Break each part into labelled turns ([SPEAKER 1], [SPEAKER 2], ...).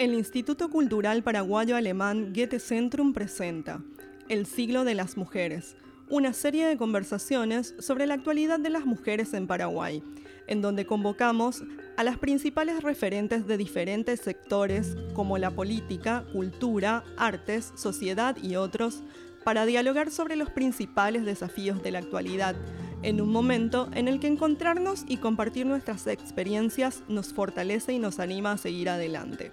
[SPEAKER 1] El Instituto Cultural Paraguayo Alemán Goethe Centrum presenta El siglo de las mujeres, una serie de conversaciones sobre la actualidad de las mujeres en Paraguay, en donde convocamos a las principales referentes de diferentes sectores como la política, cultura, artes, sociedad y otros, para dialogar sobre los principales desafíos de la actualidad, en un momento en el que encontrarnos y compartir nuestras experiencias nos fortalece y nos anima a seguir adelante.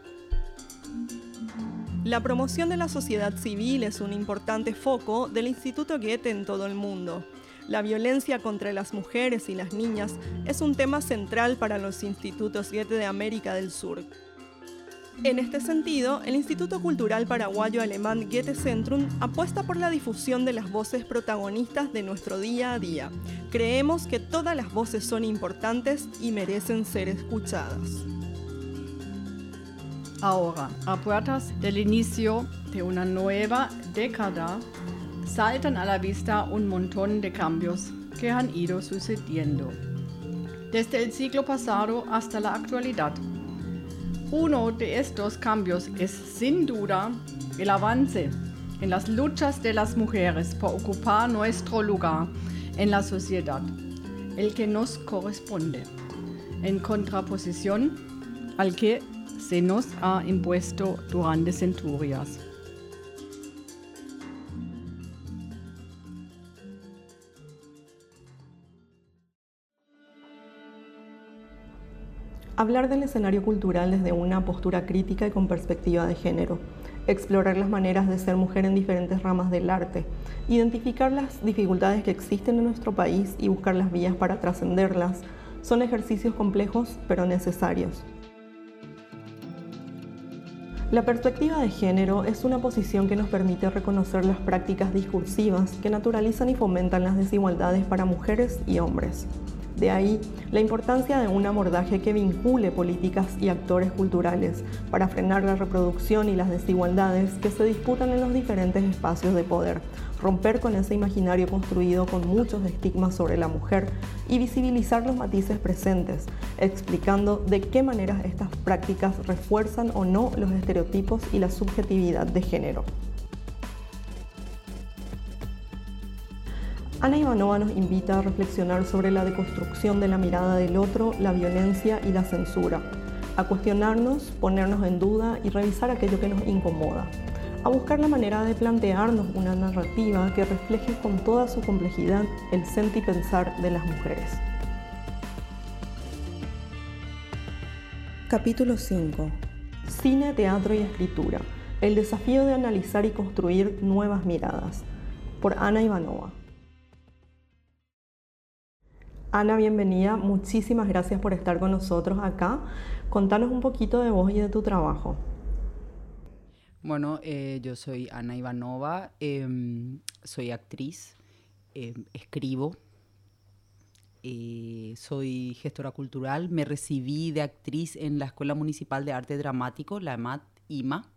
[SPEAKER 1] La promoción de la sociedad civil es un importante foco del Instituto Goethe en todo el mundo. La violencia contra las mujeres y las niñas es un tema central para los institutos Goethe de América del Sur. En este sentido, el Instituto Cultural Paraguayo Alemán Goethe Centrum apuesta por la difusión de las voces protagonistas de nuestro día a día. Creemos que todas las voces son importantes y merecen ser escuchadas.
[SPEAKER 2] Ahora, a puertas del inicio de una nueva década, saltan a la vista un montón de cambios que han ido sucediendo, desde el siglo pasado hasta la actualidad. Uno de estos cambios es sin duda el avance en las luchas de las mujeres por ocupar nuestro lugar en la sociedad, el que nos corresponde, en contraposición al que se nos ha impuesto durante centurias.
[SPEAKER 1] Hablar del escenario cultural desde una postura crítica y con perspectiva de género. Explorar las maneras de ser mujer en diferentes ramas del arte. Identificar las dificultades que existen en nuestro país y buscar las vías para trascenderlas. Son ejercicios complejos pero necesarios. La perspectiva de género es una posición que nos permite reconocer las prácticas discursivas que naturalizan y fomentan las desigualdades para mujeres y hombres. De ahí la importancia de un abordaje que vincule políticas y actores culturales para frenar la reproducción y las desigualdades que se disputan en los diferentes espacios de poder, romper con ese imaginario construido con muchos estigmas sobre la mujer y visibilizar los matices presentes, explicando de qué manera estas prácticas refuerzan o no los estereotipos y la subjetividad de género. Ana Ivanova nos invita a reflexionar sobre la deconstrucción de la mirada del otro, la violencia y la censura, a cuestionarnos, ponernos en duda y revisar aquello que nos incomoda, a buscar la manera de plantearnos una narrativa que refleje con toda su complejidad el sentir y pensar de las mujeres. Capítulo 5. Cine, teatro y escritura. El desafío de analizar y construir nuevas miradas. Por Ana Ivanova. Ana, bienvenida. Muchísimas gracias por estar con nosotros acá. Contanos un poquito de vos y de tu trabajo.
[SPEAKER 3] Bueno, eh, yo soy Ana Ivanova, em, soy actriz, em, escribo, eh, soy gestora cultural, me recibí de actriz en la Escuela Municipal de Arte Dramático, la EMAT IMA,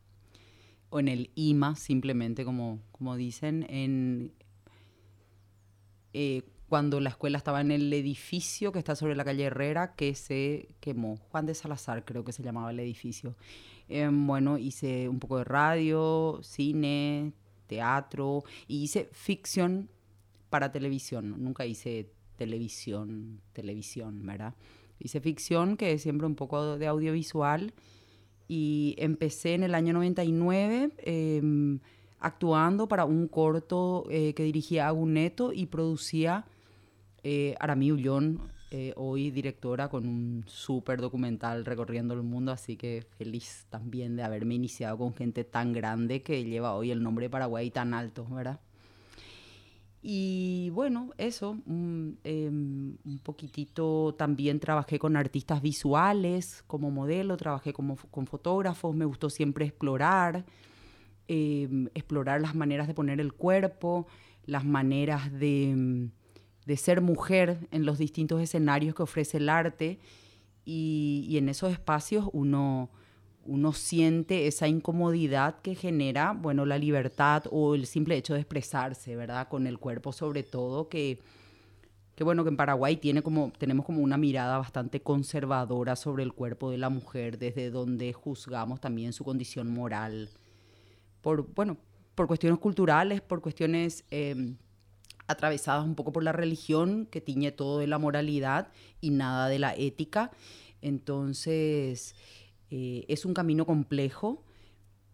[SPEAKER 3] o en el IMA simplemente, como, como dicen, en... Eh, cuando la escuela estaba en el edificio que está sobre la calle Herrera, que se quemó. Juan de Salazar creo que se llamaba el edificio. Em, bueno, hice un poco de radio, cine, teatro y hice ficción para televisión. Nunca hice televisión, televisión, ¿verdad? Hice ficción, que es siempre un poco de audiovisual. Y empecé en el año 99 em, actuando para un corto eh, que dirigía Aguneto y producía eh, Arami Ullón, eh, hoy directora con un súper documental recorriendo el mundo, así que feliz también de haberme iniciado con gente tan grande que lleva hoy el nombre de Paraguay tan alto, ¿verdad? Y bueno, eso, un, em, un poquitito también trabajé con artistas visuales como modelo, trabajé como, con fotógrafos, me gustó siempre explorar, em, explorar las maneras de poner el cuerpo, las maneras de em, de ser mujer en los distintos escenarios que ofrece el arte y, en esos espacios uno, uno siente esa incomodidad que genera, bueno, la libertad o el simple hecho de expresarse, ¿verdad? Con el cuerpo sobre todo, que, que bueno, que en Paraguay tiene como, tenemos como una mirada bastante conservadora sobre el cuerpo de la mujer, desde donde juzgamos también su condición moral, por, bueno, por cuestiones culturales, por cuestiones em, atravesadas un poco por la religión, que tiñe todo de la moralidad y nada de la ética. Entonces, eh, es un camino complejo.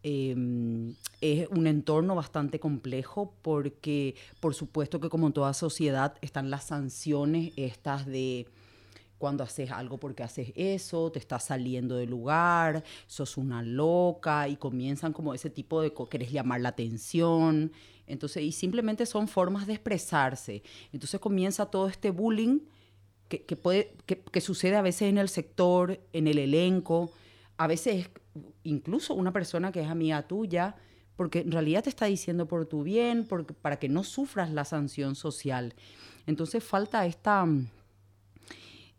[SPEAKER 3] Em, es un entorno bastante complejo porque, por supuesto que como en toda sociedad están las sanciones estas de cuando haces algo porque haces eso, te estás saliendo del lugar, sos una loca y comienzan como ese tipo de, querés llamar la atención. Entonces, y simplemente son formas de expresarse. Entonces comienza todo este bullying que, puede, que, sucede a veces en el sector, en el elenco, a veces incluso una persona que es amiga tuya, porque en realidad te está diciendo por tu bien, porque, para que no sufras la sanción social. Entonces falta esta,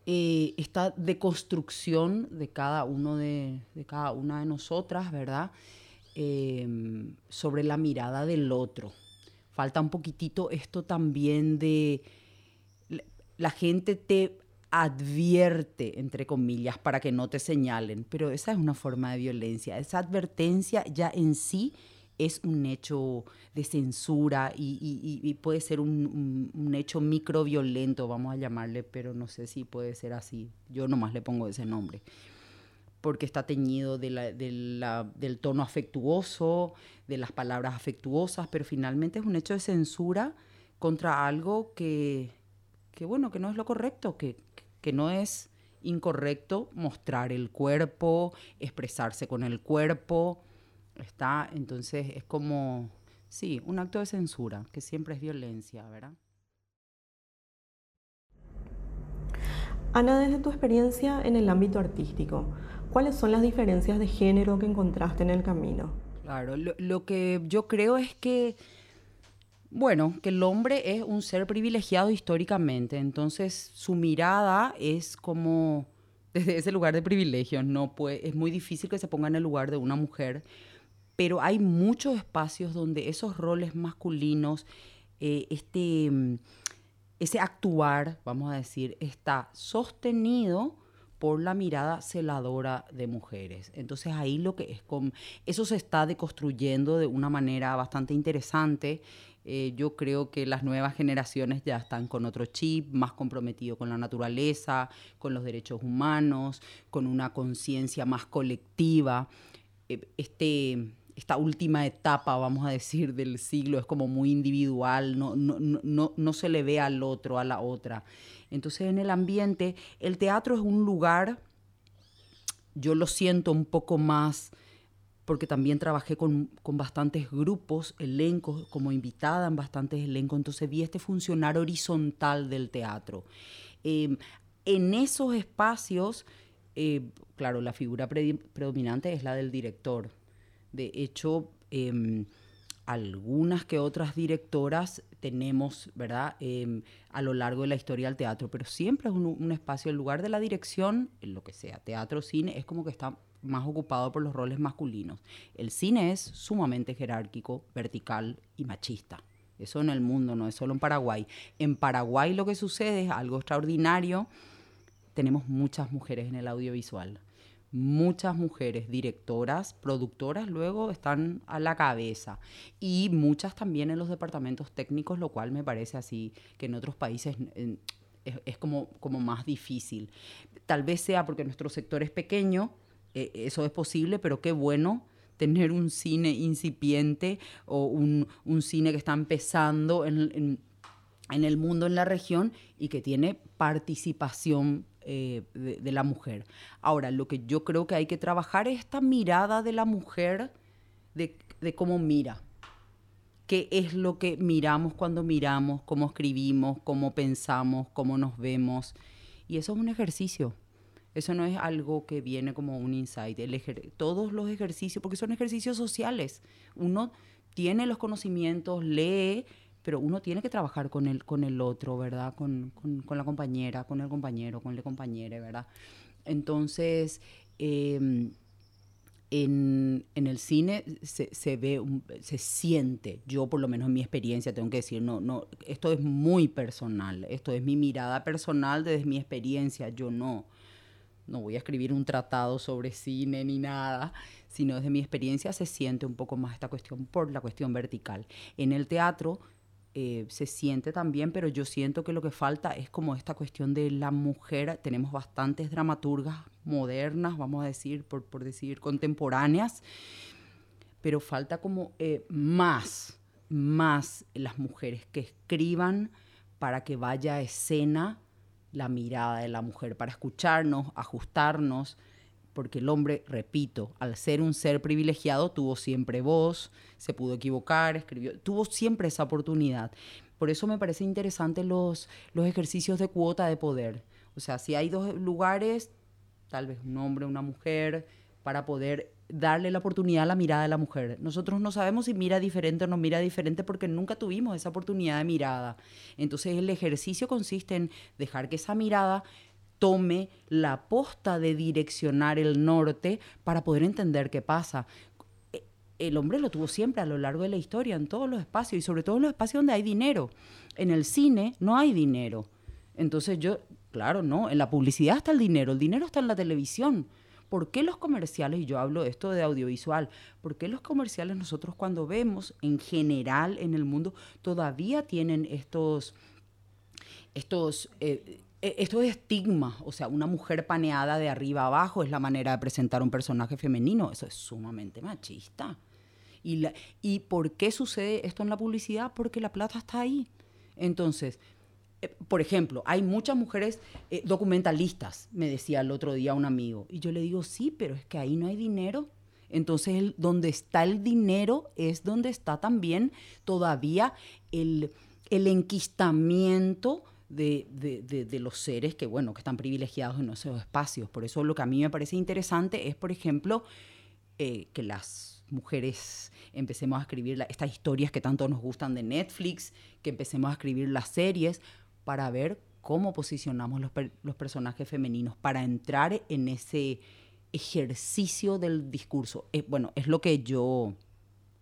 [SPEAKER 3] eh, esta deconstrucción de cada uno de, cada una de nosotras, ¿verdad? Em, sobre la mirada del otro. Falta un poquitito esto también de la gente te advierte, entre comillas, para que no te señalen, pero esa es una forma de violencia. Esa advertencia ya en sí es un hecho de censura y, puede ser un, un, hecho microviolento, vamos a llamarle, pero no sé si puede ser así. Yo nomás le pongo ese nombre, porque está teñido del tono afectuoso, de las palabras afectuosas, pero finalmente es un hecho de censura contra algo que, que bueno, que no es lo correcto, que, que no es incorrecto mostrar el cuerpo, expresarse con el cuerpo, está, entonces es como, sí, un acto de censura, que siempre es violencia, ¿verdad?
[SPEAKER 1] Ana, desde tu experiencia en el ámbito artístico, ¿cuáles son las diferencias de género que encontraste en el camino?
[SPEAKER 3] Claro, lo que yo creo es que bueno, que el hombre es un ser privilegiado históricamente, entonces su mirada es como desde ese lugar de privilegio, no es muy difícil que se ponga en el lugar de una mujer, pero hay muchos espacios donde esos roles masculinos, eh, este, mm, ese actuar, vamos a decir, está sostenido por la mirada celadora de mujeres. Entonces ahí lo que es con eso se está deconstruyendo de una manera bastante interesante eh, yo creo que las nuevas generaciones ya están con otro chip, más comprometido con la naturaleza, con los derechos humanos, con una conciencia más colectiva. Eh, este, esta última etapa, vamos a decir, del siglo es como muy individual, no, no, no, no se le ve al otro, a la otra. Entonces en el ambiente, el teatro es un lugar, yo lo siento un poco más porque también trabajé con, bastantes grupos, elencos, como invitada en bastantes elencos, entonces vi este funcionar horizontal del teatro. Em, en esos espacios, eh, claro, la figura predominante es la del director. De hecho, em, algunas que otras directoras tenemos, ¿verdad?, em, a lo largo de la historia del teatro, pero siempre es un, un espacio, el lugar de la dirección, en lo que sea, teatro, cine, es como que está más ocupado por los roles masculinos. El cine es sumamente jerárquico, vertical y machista. Eso en el mundo, no es solo en Paraguay. En Paraguay lo que sucede es algo extraordinario. Tenemos muchas mujeres en el audiovisual. Muchas mujeres directoras, productoras, luego están a la cabeza. Y muchas también en los departamentos técnicos, lo cual me parece así que en otros países es, como, como más difícil. Tal vez sea porque nuestro sector es pequeño, e, eso es posible, pero qué bueno tener un cine incipiente o un, cine que está empezando en, el mundo, en la región y que tiene participación eh, de, la mujer. Ahora, lo que yo creo que hay que trabajar es esta mirada de la mujer, de, de cómo mira. ¿Qué es lo que miramos cuando miramos, cómo escribimos, cómo pensamos, cómo nos vemos? Y eso es un ejercicio. Eso no es algo que viene como un insight. todos los ejercicios, porque son ejercicios sociales. Uno tiene los conocimientos, lee, pero uno tiene que trabajar con el, con el otro, ¿verdad? Con, la compañera, con el compañero, con la compañera, ¿verdad? Entonces, em, en, el cine se, ve, se siente, yo por lo menos en mi experiencia tengo que decir, no, no, esto es muy personal, esto es mi mirada personal desde mi experiencia, yo no, no voy a escribir un tratado sobre cine ni nada, sino desde mi experiencia se siente un poco más esta cuestión por la cuestión vertical. En el teatro eh, se siente también, pero yo siento que lo que falta es como esta cuestión de la mujer. Tenemos bastantes dramaturgas modernas, vamos a decir, por, por decir, contemporáneas, pero falta como eh, más, más las mujeres que escriban para que vaya a escena la mirada de la mujer, para escucharnos, ajustarnos, porque el hombre, repito, al ser un ser privilegiado, tuvo siempre voz, se pudo equivocar, escribió, tuvo siempre esa oportunidad. Por eso me parece interesante los, los ejercicios de cuota de poder. O sea, si hay dos lugares, tal vez un hombre, una mujer, para poder darle la oportunidad a la mirada de la mujer. Nosotros no sabemos si mira diferente o no mira diferente porque nunca tuvimos esa oportunidad de mirada. Entonces el ejercicio consiste en dejar que esa mirada tome la posta de direccionar el norte para poder entender qué pasa. E, el hombre lo tuvo siempre a lo largo de la historia, en todos los espacios, y sobre todo en los espacios donde hay dinero. En el cine no hay dinero. Entonces yo, claro, no, en la publicidad está el dinero, el dinero está en la televisión. ¿Por qué los comerciales, y yo hablo esto de audiovisual, por qué los comerciales nosotros cuando vemos en general en el mundo todavía tienen estos, estos eh, esto es estigma, o sea, una mujer paneada de arriba abajo es la manera de presentar un personaje femenino, eso es sumamente machista. ¿Y, ¿Y por qué sucede esto en la publicidad? Porque la plata está ahí. Entonces, eh, por ejemplo, hay muchas mujeres eh, documentalistas, me decía el otro día un amigo, y yo le digo, sí, pero es que ahí no hay dinero. Entonces, donde está el dinero es donde está también todavía el, el enquistamiento de, los seres que, bueno, que están privilegiados en esos espacios. Por eso lo que a mí me parece interesante es, por ejemplo, eh, que las mujeres empecemos a escribir estas historias que tanto nos gustan de Netflix, que empecemos a escribir las series para ver cómo posicionamos los, los personajes femeninos, para entrar en ese ejercicio del discurso. Eh, bueno, es lo que yo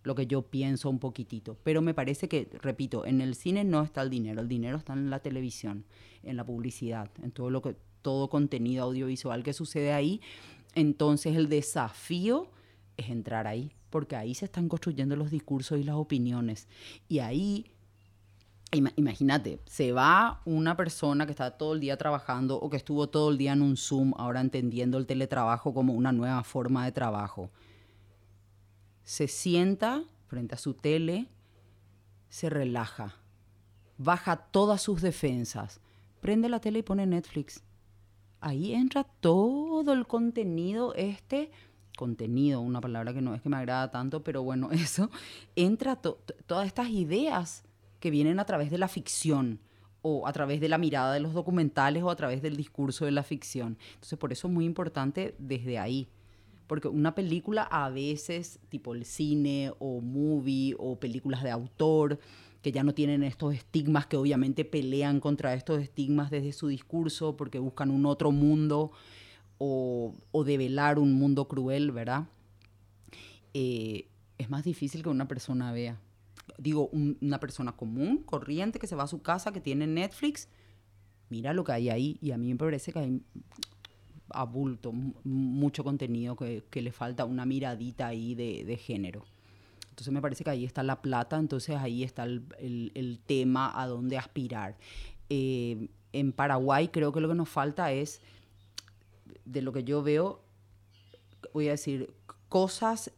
[SPEAKER 3] lo que yo pienso un poquitito. Pero me parece que, repito, en el cine no está el dinero, el dinero está en la televisión, en la publicidad, en todo lo que todo contenido audiovisual que sucede ahí. Entonces el desafío es entrar ahí, porque ahí se están construyendo los discursos y las opiniones. Y ahí Imagínate, se va una persona que está todo el día trabajando o que estuvo todo el día en un Zoom, ahora entendiendo el teletrabajo como una nueva forma de trabajo se sienta frente a su tele, se relaja, baja todas sus defensas, prende la tele y pone Netflix. Ahí entra todo el contenido este, contenido, una palabra que no es que me agrada tanto, pero bueno, eso, entra todas estas ideas que vienen a través de la ficción o a través de la mirada de los documentales o a través del discurso de la ficción. Entonces, por eso es muy importante desde ahí porque una película a veces, tipo el cine o movie o películas de autor, que ya no tienen estos estigmas, que obviamente pelean contra estos estigmas desde su discurso porque buscan un otro mundo o, o develar un mundo cruel, ¿verdad? Eh, es más difícil que una persona vea. Digo, una persona común, corriente, que se va a su casa, que tiene Netflix, mira lo que hay ahí. Y a mí me parece que hay abulto, mucho contenido que, le falta una miradita ahí de, género. Entonces me parece que ahí está la plata, entonces ahí está el, tema a dónde aspirar. Eh, en Paraguay creo que lo que nos falta es, de lo que yo veo, voy a decir, cosas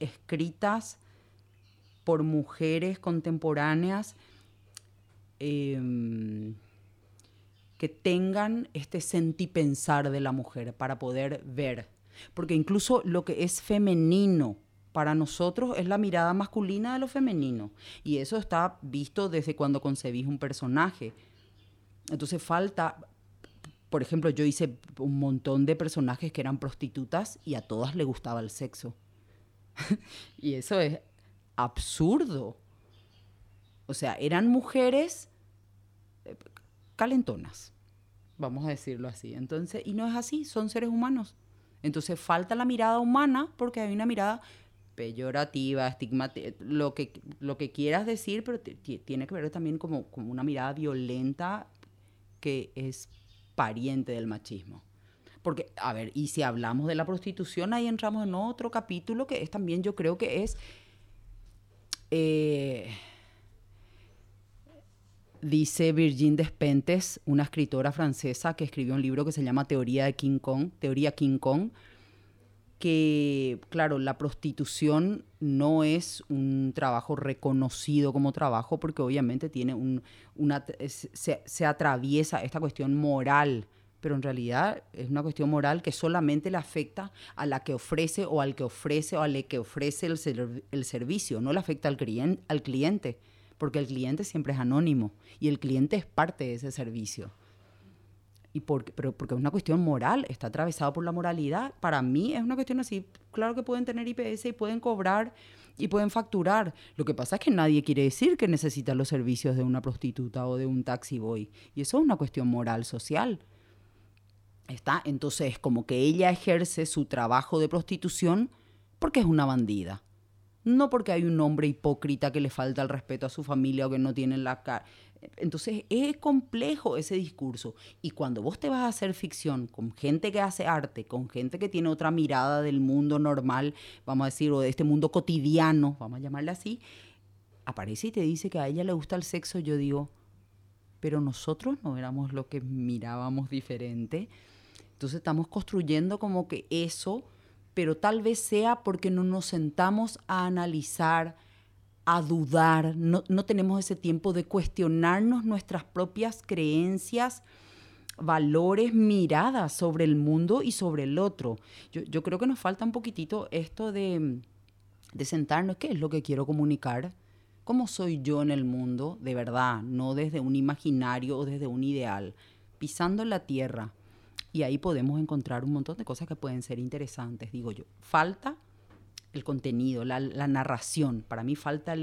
[SPEAKER 3] escritas por mujeres contemporáneas. Eh, que tengan este sentipensar de la mujer para poder ver. Porque incluso lo que es femenino para nosotros es la mirada masculina de lo femenino. Y eso está visto desde cuando concebís un personaje. Entonces falta, por ejemplo, yo hice un montón de personajes que eran prostitutas y a todas les gustaba el sexo. y eso es absurdo. O sea, eran mujeres eh, calentonas vamos a decirlo así. Entonces, y no es así, son seres humanos. Entonces falta la mirada humana porque hay una mirada peyorativa, estigmática, lo que, lo que quieras decir, pero tiene que ver también como, como una mirada violenta que es pariente del machismo. Porque, a ver, y si hablamos de la prostitución, ahí entramos en otro capítulo que es también, yo creo que es... Eh, dice Virginie Despentes, una escritora francesa que escribió un libro que se llama Teoría de King Kong, Teoría King Kong, que, claro, la prostitución no es un trabajo reconocido como trabajo porque obviamente tiene un, una, se, se atraviesa esta cuestión moral pero en realidad es una cuestión moral que solamente le afecta a la que ofrece o al que ofrece o al que ofrece el, el servicio, no le afecta al, al cliente, porque el cliente siempre es anónimo y el cliente es parte de ese servicio. Y porque, pero porque es una cuestión moral, está atravesado por la moralidad. Para mí es una cuestión así, claro que pueden tener IPS y pueden cobrar y pueden facturar. Lo que pasa es que nadie quiere decir que necesita los servicios de una prostituta o de un taxi boy. Y eso es una cuestión moral, social. ¿Está? Entonces, como que ella ejerce su trabajo de prostitución porque es una bandida. No porque hay un hombre hipócrita que le falta el respeto a su familia o que no tiene la cara. Entonces es complejo ese discurso. Y cuando vos te vas a hacer ficción con gente que hace arte, con gente que tiene otra mirada del mundo normal, vamos a decir, o de este mundo cotidiano, vamos a llamarle así, aparece y te dice que a ella le gusta el sexo, yo digo, pero nosotros no éramos lo que mirábamos diferente. Entonces estamos construyendo como que eso, pero tal vez sea porque no nos sentamos a analizar, a dudar, no, tenemos ese tiempo de cuestionarnos nuestras propias creencias, valores, miradas sobre el mundo y sobre el otro. Yo, creo que nos falta un poquitito esto de, de sentarnos, ¿qué es lo que quiero comunicar? ¿Cómo soy yo en el mundo de verdad? No desde un imaginario o desde un ideal, pisando la tierra y ahí podemos encontrar un montón de cosas que pueden ser interesantes, digo yo. Falta el contenido, la, narración, para mí falta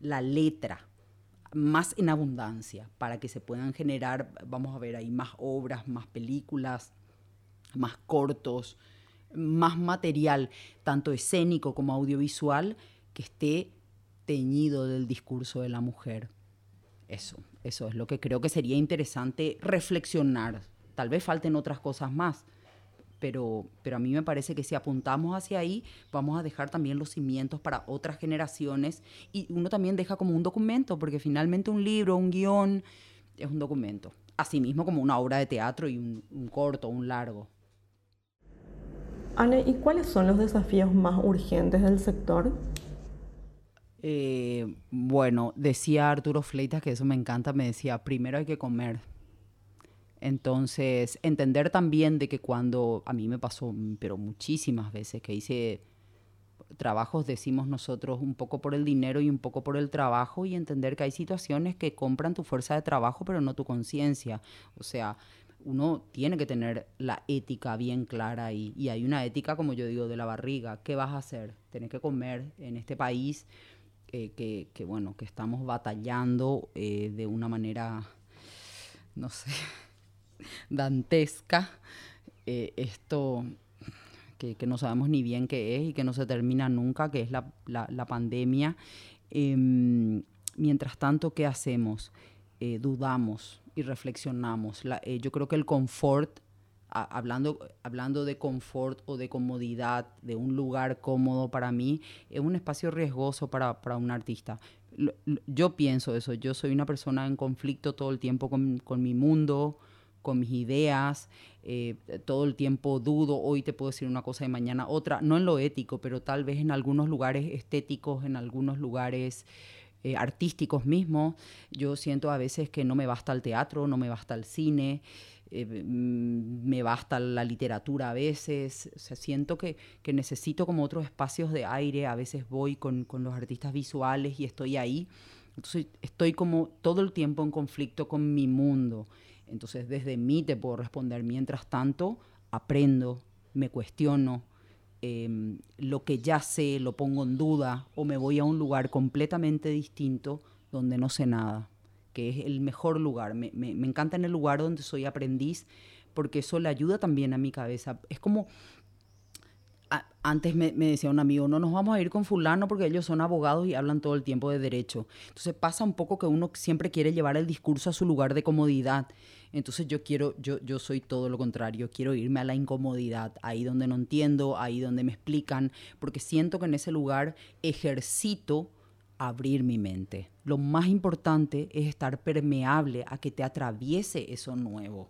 [SPEAKER 3] la letra más en abundancia para que se puedan generar, vamos a ver ahí, más obras, más películas, más cortos, más material, tanto escénico como audiovisual, que esté teñido del discurso de la mujer. Eso, eso es lo que creo que sería interesante reflexionar Tal vez falten otras cosas más, pero, pero a mí me parece que si apuntamos hacia ahí, vamos a dejar también los cimientos para otras generaciones y uno también deja como un documento, porque finalmente un libro, un guion, es un documento. Asimismo como una obra de teatro y un, un corto, un largo.
[SPEAKER 1] Anne, ¿y cuáles son los desafíos más urgentes del sector?
[SPEAKER 3] Eh, bueno, decía Arturo Fleitas, que eso me encanta, me decía, primero hay que comer entonces, entender también de que cuando a mí me pasó, pero muchísimas veces que hice trabajos, decimos nosotros, un poco por el dinero y un poco por el trabajo y entender que hay situaciones que compran tu fuerza de trabajo, pero no tu conciencia. O sea, uno tiene que tener la ética bien clara y, y, hay una ética, como yo digo, de la barriga. ¿Qué vas a hacer? Tienes que comer en este país eh, que, que, bueno, que estamos batallando eh, de una manera, no sé, dantesca, eh, esto que, no sabemos ni bien qué es y que no se termina nunca, que es la, pandemia. Em, mientras tanto, ¿qué hacemos? Eh, dudamos y reflexionamos. Eh, yo creo que el confort, hablando, hablando de confort o de comodidad, de un lugar cómodo para mí, es un espacio riesgoso para, un artista. yo pienso eso, yo soy una persona en conflicto todo el tiempo con, con mi mundo, con mis ideas, eh, todo el tiempo dudo, hoy te puedo decir una cosa y mañana otra, no en lo ético, pero tal vez en algunos lugares estéticos, en algunos lugares eh, artísticos mismos. Yo siento a veces que no me basta el teatro, no me basta el cine. Eh, mm, me basta la literatura a veces, o siento que, que, necesito como otros espacios de aire, a veces voy con, con los artistas visuales y estoy ahí, estoy como todo el tiempo en conflicto con mi mundo entonces desde mí te puedo responder. Mientras tanto, aprendo, me cuestiono, em, lo que ya sé lo pongo en duda o me voy a un lugar completamente distinto donde no sé nada, que es el mejor lugar. Me, me, me encanta en el lugar donde soy aprendiz porque eso le ayuda también a mi cabeza. Es como antes me, decía un amigo, no nos vamos a ir con fulano porque ellos son abogados y hablan todo el tiempo de derecho. Entonces pasa un poco que uno siempre quiere llevar el discurso a su lugar de comodidad. Entonces yo quiero, yo, yo soy todo lo contrario, quiero irme a la incomodidad, ahí donde no entiendo, ahí donde me explican, porque siento que en ese lugar ejercito abrir mi mente. Lo más importante es estar permeable a que te atraviese eso nuevo.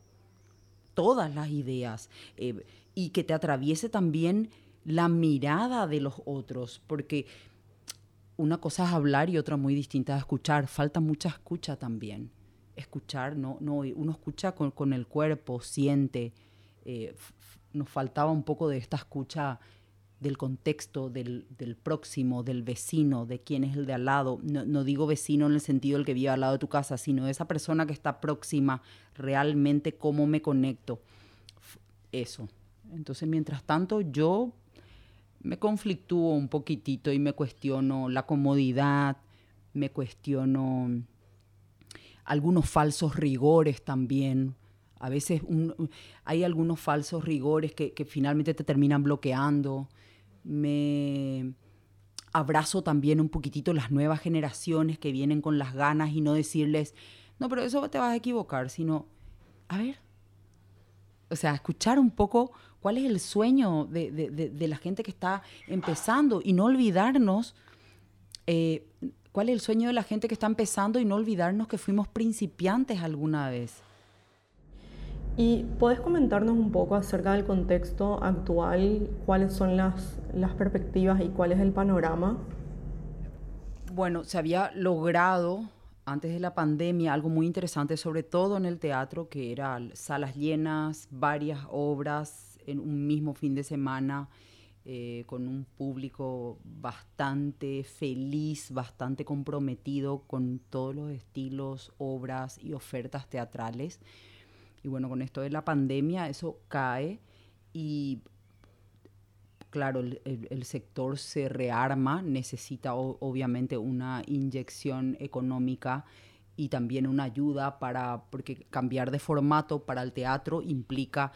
[SPEAKER 3] Todas las ideas eh, y que te atraviese también la mirada de los otros, porque una cosa es hablar y otra muy distinta es escuchar. Falta mucha escucha también. Escuchar, no, no, uno escucha con, el cuerpo, siente. Eh, nos faltaba un poco de esta escucha del contexto, del, próximo, del vecino, de quién es el de al lado. No, no, digo vecino en el sentido del que vive al lado de tu casa, sino esa persona que está próxima, realmente cómo me conecto. Eso. Entonces, mientras tanto, yo me conflictúo un poquitito y me cuestiono la comodidad, me cuestiono algunos falsos rigores también. A veces hay algunos falsos rigores que, finalmente te terminan bloqueando. Me abrazo también un poquitito las nuevas generaciones que vienen con las ganas y no decirles, no, pero eso te vas a equivocar, sino, a ver, o sea, escuchar un poco cuál es el sueño de, la gente que está empezando y no olvidarnos eh, cuál es el sueño de la gente que está empezando y no olvidarnos que fuimos principiantes alguna vez.
[SPEAKER 1] ¿Y puedes comentarnos un poco acerca del contexto actual? ¿Cuáles son las, las perspectivas y cuál es el panorama?
[SPEAKER 3] Bueno, se había logrado antes de la pandemia algo muy interesante, sobre todo en el teatro, que eran salas llenas, varias obras en un mismo fin de semana eh, con un público bastante feliz, bastante comprometido con todos los estilos, obras y ofertas teatrales. Y bueno, con esto de la pandemia eso cae y claro, el, sector se rearma, necesita obviamente una inyección económica y también una ayuda para, porque cambiar de formato para el teatro implica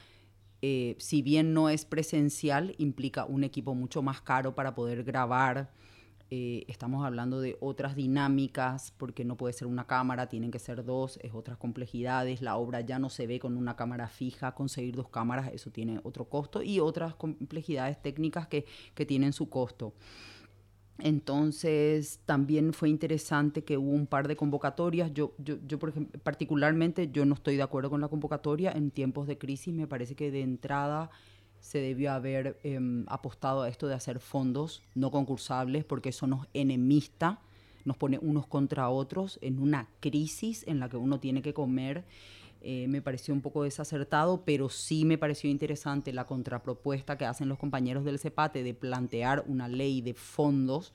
[SPEAKER 3] eh, si bien no es presencial, implica un equipo mucho más caro para poder grabar. Eh, estamos hablando de otras dinámicas, porque no puede ser una cámara, tienen que ser dos, es otras complejidades. La obra ya no se ve con una cámara fija, conseguir dos cámaras, eso tiene otro costo y otras complejidades técnicas que, que tienen su costo. Entonces, también fue interesante que hubo un par de convocatorias. Yo, yo, yo, por ejemplo, particularmente, yo no estoy de acuerdo con la convocatoria. En tiempos de crisis, me parece que de entrada se debió haber em, apostado a esto de hacer fondos no concursables, porque eso nos enemista, nos pone unos contra otros en una crisis en la que uno tiene que comer eh, me pareció un poco desacertado, pero sí me pareció interesante la contrapropuesta que hacen los compañeros del CEPATE de plantear una ley de fondos,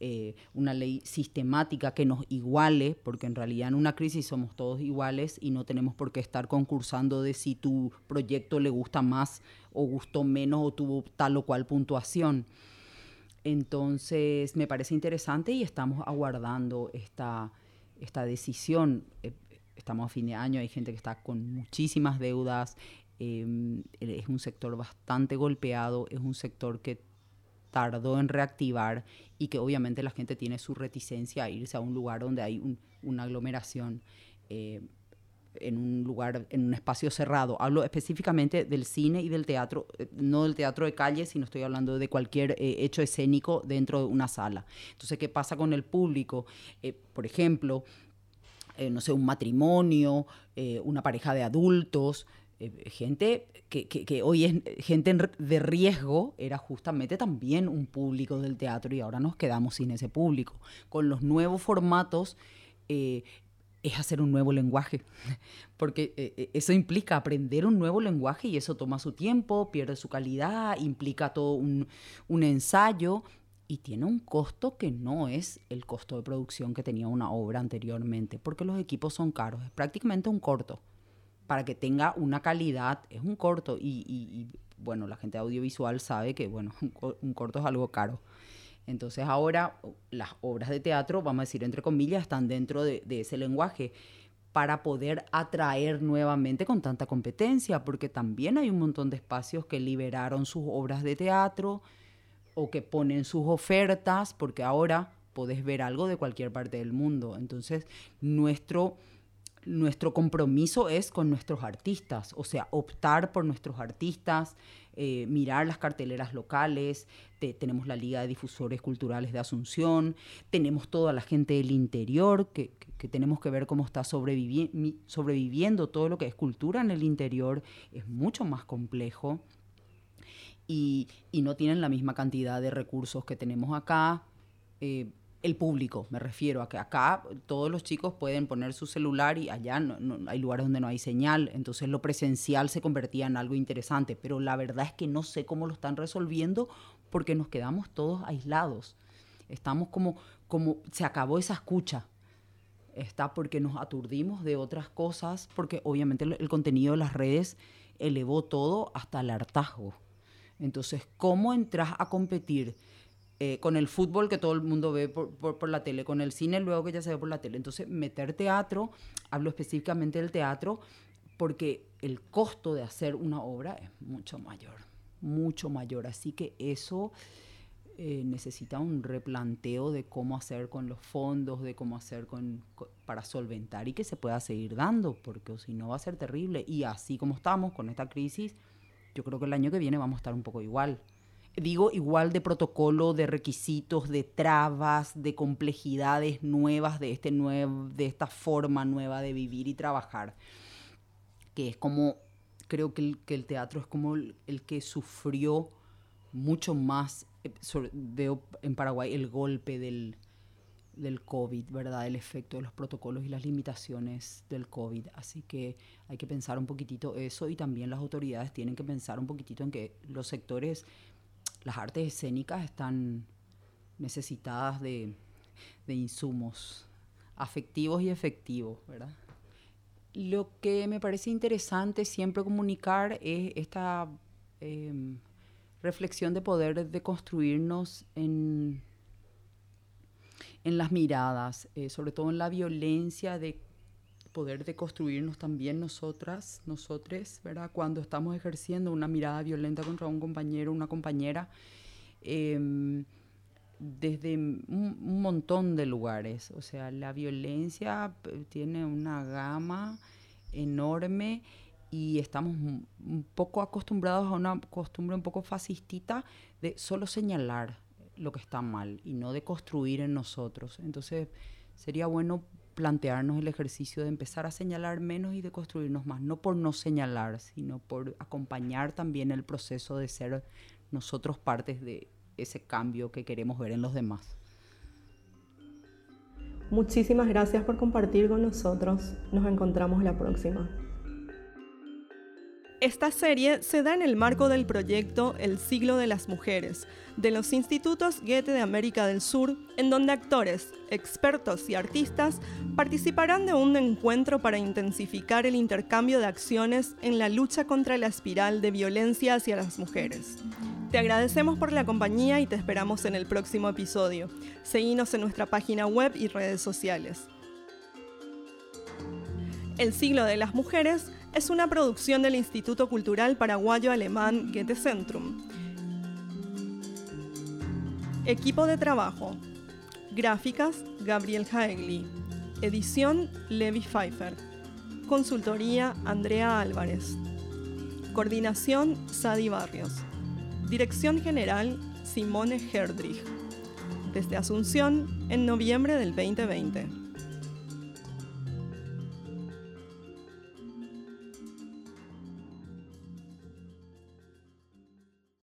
[SPEAKER 3] eh, una ley sistemática que nos iguale, porque en realidad en una crisis somos todos iguales y no tenemos por qué estar concursando de si tu proyecto le gusta más o gustó menos o tuvo tal o cual puntuación. Entonces me parece interesante y estamos aguardando esta, esta decisión. Eh, estamos a fin de año, hay gente que está con muchísimas deudas, em, es un sector bastante golpeado, es un sector que tardó en reactivar y que obviamente la gente tiene su reticencia a irse a un lugar donde hay una aglomeración. Eh, en un lugar, en un espacio cerrado. Hablo específicamente del cine y del teatro, eh, no del teatro de calle, sino estoy hablando de cualquier eh, hecho escénico dentro de una sala. Entonces, ¿qué pasa con el público? por ejemplo, eh, no sé, un matrimonio, eh, una pareja de adultos, eh, gente que, hoy es gente de riesgo, era justamente también un público del teatro y ahora nos quedamos sin ese público. Con los nuevos formatos es hacer un nuevo lenguaje, porque eso implica aprender un nuevo lenguaje y eso toma su tiempo, pierde su calidad, implica todo un, un ensayo y tiene un costo que no es el costo de producción que tenía una obra anteriormente, porque los equipos son caros, es prácticamente un corto. Para que tenga una calidad, es un corto. Y, bueno, la gente audiovisual sabe que bueno, un, corto es algo caro. Entonces ahora las obras de teatro, vamos a decir entre comillas, están dentro de, ese lenguaje. para poder atraer nuevamente con tanta competencia, porque también hay un montón de espacios que liberaron sus obras de teatro o que ponen sus ofertas, porque ahora podés ver algo de cualquier parte del mundo. Entonces, nuestro nuestro compromiso es con nuestros artistas, o sea, optar por nuestros artistas, eh, mirar las carteleras locales, tenemos la Liga de Difusores Culturales de Asunción, tenemos toda la gente del interior, que, tenemos que ver cómo está sobreviviendo todo lo que es cultura en el interior, es mucho más complejo. Y, no tienen la misma cantidad de recursos que tenemos acá. Eh, el público, me refiero a que acá todos los chicos pueden poner su celular y allá hay lugares donde no hay señal, entonces lo presencial se convertía en algo interesante, pero la verdad es que no sé cómo lo están resolviendo porque nos quedamos todos aislados. Estamos como, como se acabó esa escucha. Está porque nos aturdimos de otras cosas, porque obviamente el contenido de las redes elevó todo hasta el hartazgo. Entonces, ¿cómo entras a competir? Eh, con el fútbol que todo el mundo ve por, la tele, con el cine luego que ya se ve por la tele. Entonces, meter teatro, hablo específicamente del teatro, porque el costo de hacer una obra es mucho mayor, mucho mayor. Así que eso eh, necesita un replanteo de cómo hacer con los fondos, de cómo hacer con, para solventar y que se pueda seguir dando, porque si no va a ser terrible. Y así como estamos con esta crisis, yo creo que el año que viene vamos a estar un poco igual. Digo igual de protocolo, de requisitos, de trabas, de complejidades nuevas de, este de esta forma nueva de vivir y trabajar, que es como, creo que el, que el teatro es como el, que sufrió mucho más, eh, veo en Paraguay el golpe del, del COVID, ¿verdad? El efecto de los protocolos y las limitaciones del COVID. Así que hay que pensar un poquitito eso y también las autoridades tienen que pensar un poquitito en que los sectores las artes escénicas están necesitadas de, insumos afectivos y efectivos, ¿verdad? Lo que me parece interesante siempre comunicar es esta em, reflexión de poder de construirnos en, en las miradas, eh, sobre todo en la violencia de poder deconstruirnos también nosotras, nosotres, ¿verdad? Cuando estamos ejerciendo una mirada violenta contra un compañero, una compañera, em, desde un, montón de lugares. O sea, la violencia eh, tiene una gama enorme y estamos un poco acostumbrados a una costumbre un poco fascistita de solo señalar lo que está mal y no de construir en nosotros. Entonces, sería bueno plantearnos el ejercicio de empezar a señalar menos y de construirnos más, no por no señalar, sino por acompañar también el proceso de ser nosotros partes de ese cambio que queremos ver en los demás.
[SPEAKER 1] Muchísimas gracias por compartir con nosotros. Nos encontramos la próxima. Esta serie se da en el marco del proyecto El siglo de las mujeres, de los institutos Goethe de América del Sur, en donde actores, expertos y artistas participarán de un encuentro para intensificar el intercambio de acciones en la lucha contra la espiral de violencia hacia las mujeres. Te agradecemos por la compañía y te esperamos en el próximo episodio. Seguinos en nuestra página web y redes sociales. El siglo de las mujeres es una producción del Instituto Cultural Paraguayo Alemán Goethe Centrum. Equipo de trabajo. Gráficas, Gabriel Haegli. Edición, Levi Pfeiffer. Consultoría, Andrea Álvarez. Coordinación, Sadi Barrios. Dirección General, Simone Herdrich. Desde Asunción, en noviembre del 2020.